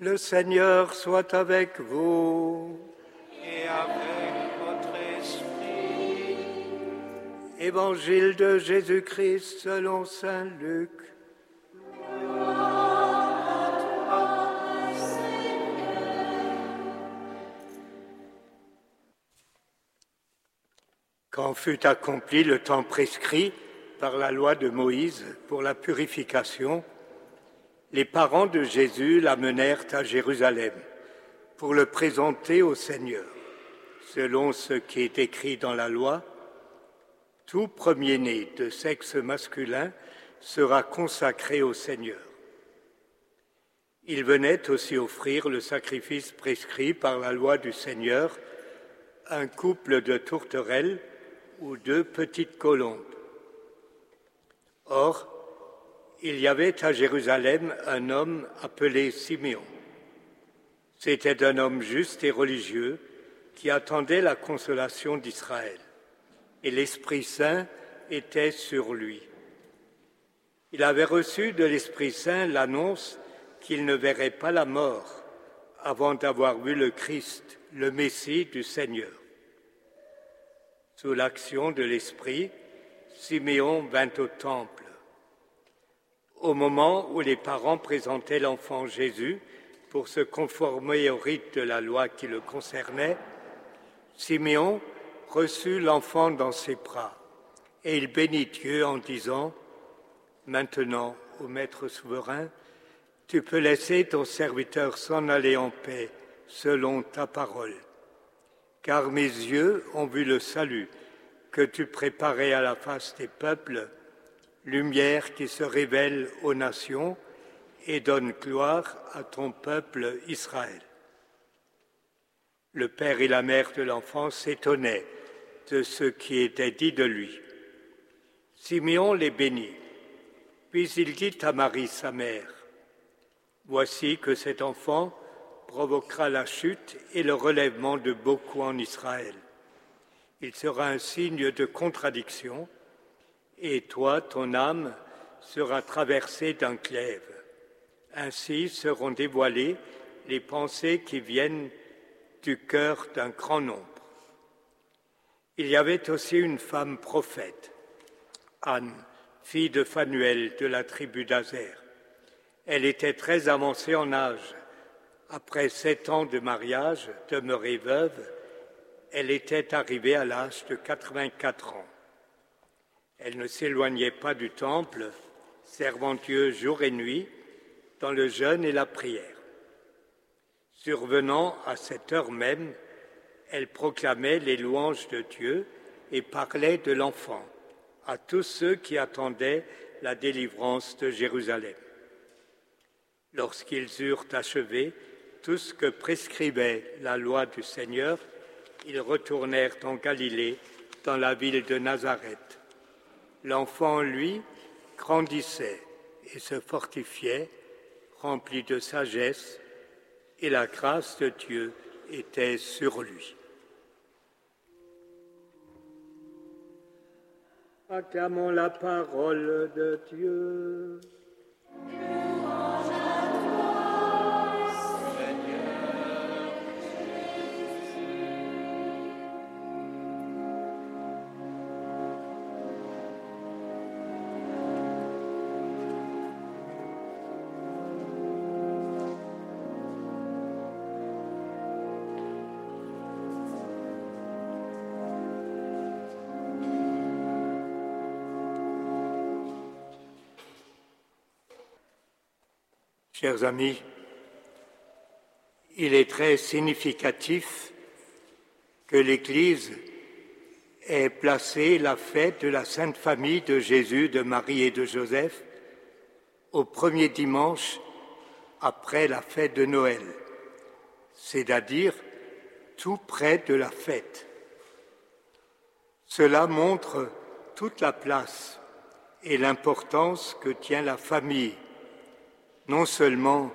Le Seigneur soit avec vous. Et avec votre esprit. Évangile de Jésus-Christ selon Saint Luc. Quand fut accompli le temps prescrit par la loi de Moïse pour la purification, les parents de Jésus l'amenèrent à Jérusalem pour le présenter au Seigneur. Selon ce qui est écrit dans la loi, tout premier-né de sexe masculin sera consacré au Seigneur. Il venait aussi offrir le sacrifice prescrit par la loi du Seigneur, un couple de tourterelles ou deux petites colombes. Or, il y avait à Jérusalem un homme appelé Siméon. C'était un homme juste et religieux qui attendait la consolation d'Israël. Et l'Esprit Saint était sur lui. Il avait reçu de l'Esprit Saint l'annonce qu'il ne verrait pas la mort avant d'avoir vu le Christ, le Messie du Seigneur. Sous l'action de l'Esprit, Siméon vint au temple au moment où les parents présentaient l'enfant Jésus pour se conformer au rite de la loi qui le concernait, Siméon reçut l'enfant dans ses bras et il bénit Dieu en disant, Maintenant, ô Maître souverain, tu peux laisser ton serviteur s'en aller en paix selon ta parole, car mes yeux ont vu le salut que tu préparais à la face des peuples lumière qui se révèle aux nations et donne gloire à ton peuple Israël. Le père et la mère de l'enfant s'étonnaient de ce qui était dit de lui. Simeon les bénit, puis il dit à Marie sa mère, Voici que cet enfant provoquera la chute et le relèvement de beaucoup en Israël. Il sera un signe de contradiction et toi, ton âme, sera traversée d'un glaive. Ainsi seront dévoilées les pensées qui viennent du cœur d'un grand nombre. Il y avait aussi une femme prophète, Anne, fille de Phanuel de la tribu d'Azer. Elle était très avancée en âge. Après sept ans de mariage, demeurée veuve, elle était arrivée à l'âge de 84 ans. Elle ne s'éloignait pas du temple, servant Dieu jour et nuit dans le jeûne et la prière. Survenant à cette heure même, elle proclamait les louanges de Dieu et parlait de l'enfant à tous ceux qui attendaient la délivrance de Jérusalem. Lorsqu'ils eurent achevé tout ce que prescrivait la loi du Seigneur, ils retournèrent en Galilée, dans la ville de Nazareth l'enfant, lui, grandissait et se fortifiait, rempli de sagesse, et la grâce de Dieu était sur lui. Acclamons la parole de Dieu. Chers amis, il est très significatif que l'Église ait placé la fête de la Sainte Famille de Jésus, de Marie et de Joseph au premier dimanche après la fête de Noël, c'est-à-dire tout près de la fête. Cela montre toute la place et l'importance que tient la famille non seulement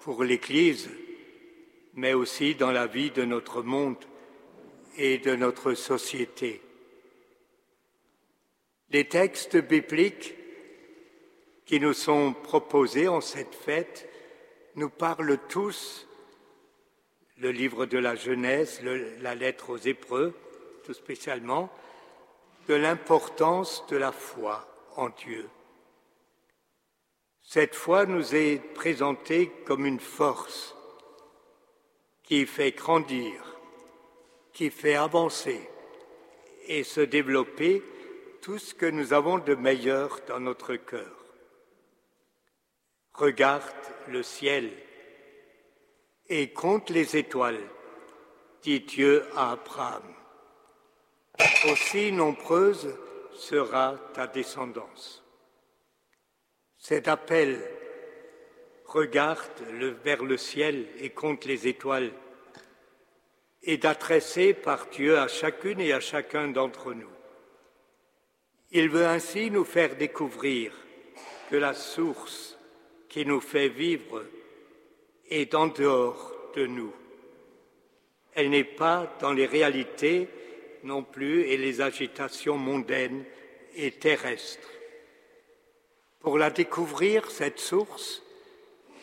pour l'Église, mais aussi dans la vie de notre monde et de notre société. Les textes bibliques qui nous sont proposés en cette fête nous parlent tous, le livre de la Genèse, la lettre aux Hébreux, tout spécialement, de l'importance de la foi en Dieu. Cette foi nous est présentée comme une force qui fait grandir, qui fait avancer et se développer tout ce que nous avons de meilleur dans notre cœur. Regarde le ciel et compte les étoiles, dit Dieu à Abraham. Aussi nombreuse sera ta descendance. Cet appel, regarde vers le ciel et compte les étoiles, est adressé par Dieu à chacune et à chacun d'entre nous. Il veut ainsi nous faire découvrir que la source qui nous fait vivre est en dehors de nous. Elle n'est pas dans les réalités non plus et les agitations mondaines et terrestres. Pour la découvrir, cette source,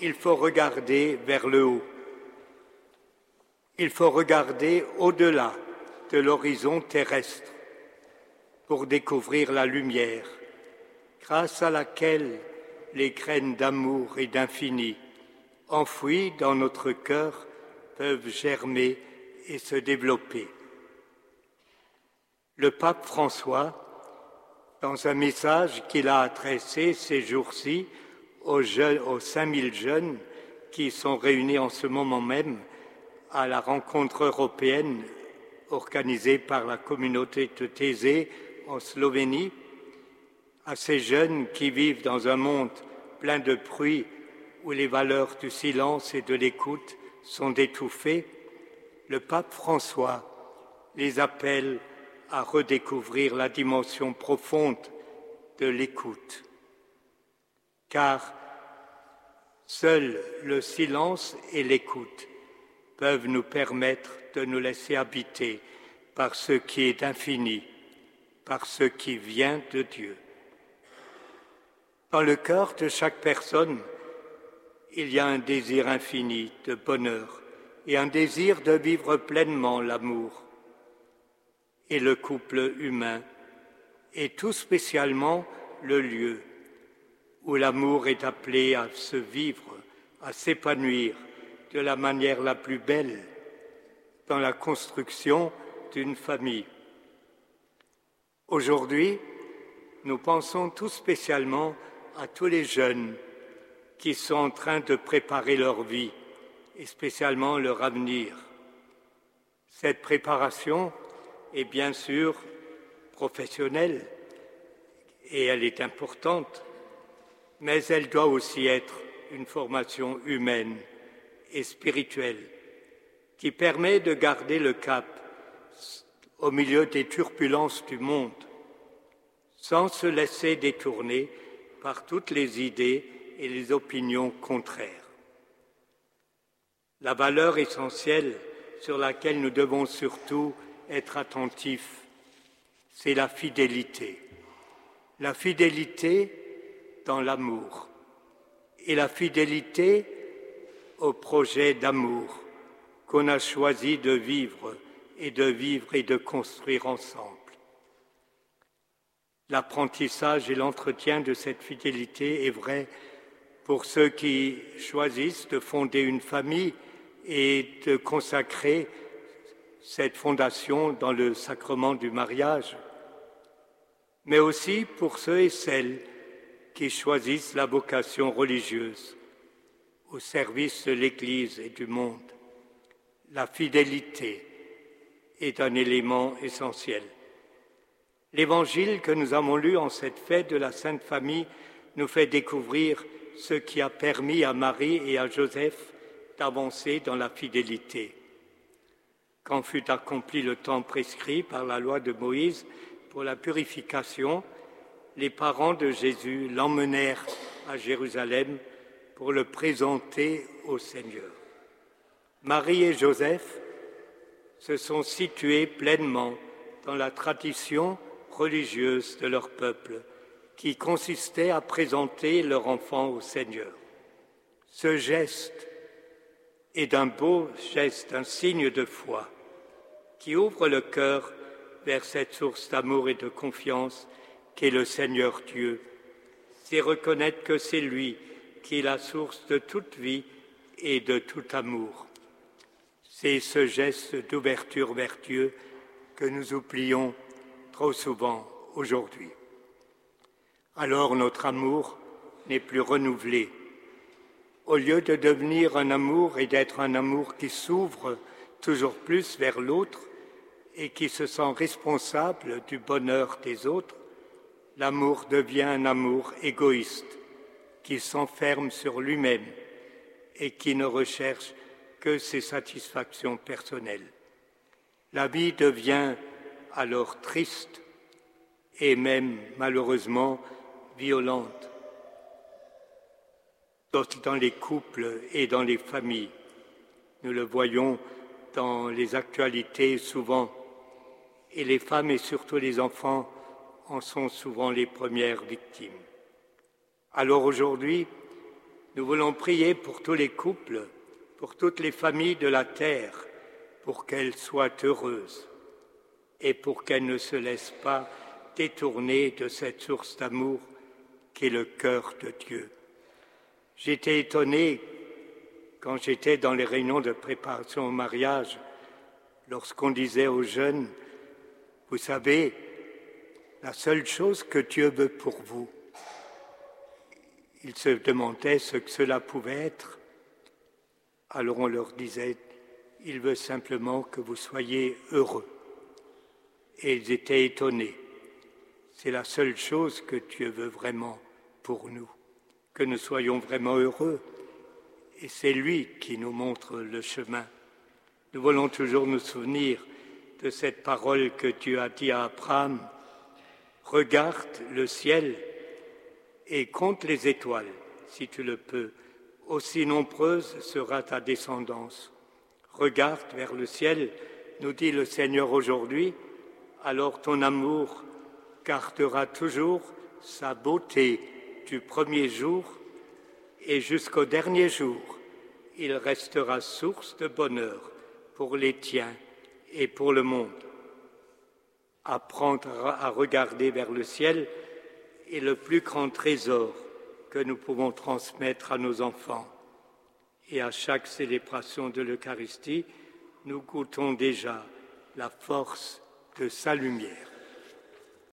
il faut regarder vers le haut. Il faut regarder au-delà de l'horizon terrestre pour découvrir la lumière, grâce à laquelle les graines d'amour et d'infini enfouies dans notre cœur peuvent germer et se développer. Le pape François, dans un message qu'il a adressé ces jours-ci aux, aux 5000 jeunes qui sont réunis en ce moment même à la rencontre européenne organisée par la communauté de Thésée en Slovénie, à ces jeunes qui vivent dans un monde plein de bruit où les valeurs du silence et de l'écoute sont étouffées, le pape François les appelle à redécouvrir la dimension profonde de l'écoute. Car seul le silence et l'écoute peuvent nous permettre de nous laisser habiter par ce qui est infini, par ce qui vient de Dieu. Dans le cœur de chaque personne, il y a un désir infini de bonheur et un désir de vivre pleinement l'amour. Et le couple humain est tout spécialement le lieu où l'amour est appelé à se vivre, à s'épanouir de la manière la plus belle dans la construction d'une famille. Aujourd'hui, nous pensons tout spécialement à tous les jeunes qui sont en train de préparer leur vie et spécialement leur avenir. Cette préparation est bien sûr professionnelle et elle est importante, mais elle doit aussi être une formation humaine et spirituelle qui permet de garder le cap au milieu des turbulences du monde sans se laisser détourner par toutes les idées et les opinions contraires. La valeur essentielle sur laquelle nous devons surtout être attentifs, c'est la fidélité. La fidélité dans l'amour et la fidélité au projet d'amour qu'on a choisi de vivre et de vivre et de construire ensemble. L'apprentissage et l'entretien de cette fidélité est vrai pour ceux qui choisissent de fonder une famille et de consacrer cette fondation dans le sacrement du mariage, mais aussi pour ceux et celles qui choisissent la vocation religieuse au service de l'Église et du monde. La fidélité est un élément essentiel. L'évangile que nous avons lu en cette fête de la Sainte Famille nous fait découvrir ce qui a permis à Marie et à Joseph d'avancer dans la fidélité. Quand fut accompli le temps prescrit par la loi de Moïse pour la purification, les parents de Jésus l'emmenèrent à Jérusalem pour le présenter au Seigneur. Marie et Joseph se sont situés pleinement dans la tradition religieuse de leur peuple, qui consistait à présenter leur enfant au Seigneur. Ce geste est d'un beau geste, un signe de foi qui ouvre le cœur vers cette source d'amour et de confiance qu'est le Seigneur Dieu. C'est reconnaître que c'est lui qui est la source de toute vie et de tout amour. C'est ce geste d'ouverture vers Dieu que nous oublions trop souvent aujourd'hui. Alors notre amour n'est plus renouvelé. Au lieu de devenir un amour et d'être un amour qui s'ouvre toujours plus vers l'autre et qui se sent responsable du bonheur des autres, l'amour devient un amour égoïste qui s'enferme sur lui-même et qui ne recherche que ses satisfactions personnelles. La vie devient alors triste et même malheureusement violente dans les couples et dans les familles. Nous le voyons dans les actualités souvent, et les femmes et surtout les enfants en sont souvent les premières victimes. Alors aujourd'hui, nous voulons prier pour tous les couples, pour toutes les familles de la terre, pour qu'elles soient heureuses et pour qu'elles ne se laissent pas détourner de cette source d'amour qui est le cœur de Dieu. J'étais étonné quand j'étais dans les réunions de préparation au mariage, lorsqu'on disait aux jeunes, vous savez, la seule chose que Dieu veut pour vous, ils se demandaient ce que cela pouvait être. Alors on leur disait, il veut simplement que vous soyez heureux. Et ils étaient étonnés. C'est la seule chose que Dieu veut vraiment pour nous, que nous soyons vraiment heureux. Et c'est lui qui nous montre le chemin. Nous voulons toujours nous souvenir de cette parole que Dieu a dit à Abraham. Regarde le ciel et compte les étoiles, si tu le peux. Aussi nombreuse sera ta descendance. Regarde vers le ciel, nous dit le Seigneur aujourd'hui, alors ton amour gardera toujours sa beauté du premier jour et jusqu'au dernier jour, il restera source de bonheur pour les tiens et pour le monde. Apprendre à regarder vers le ciel est le plus grand trésor que nous pouvons transmettre à nos enfants. Et à chaque célébration de l'Eucharistie, nous goûtons déjà la force de sa lumière.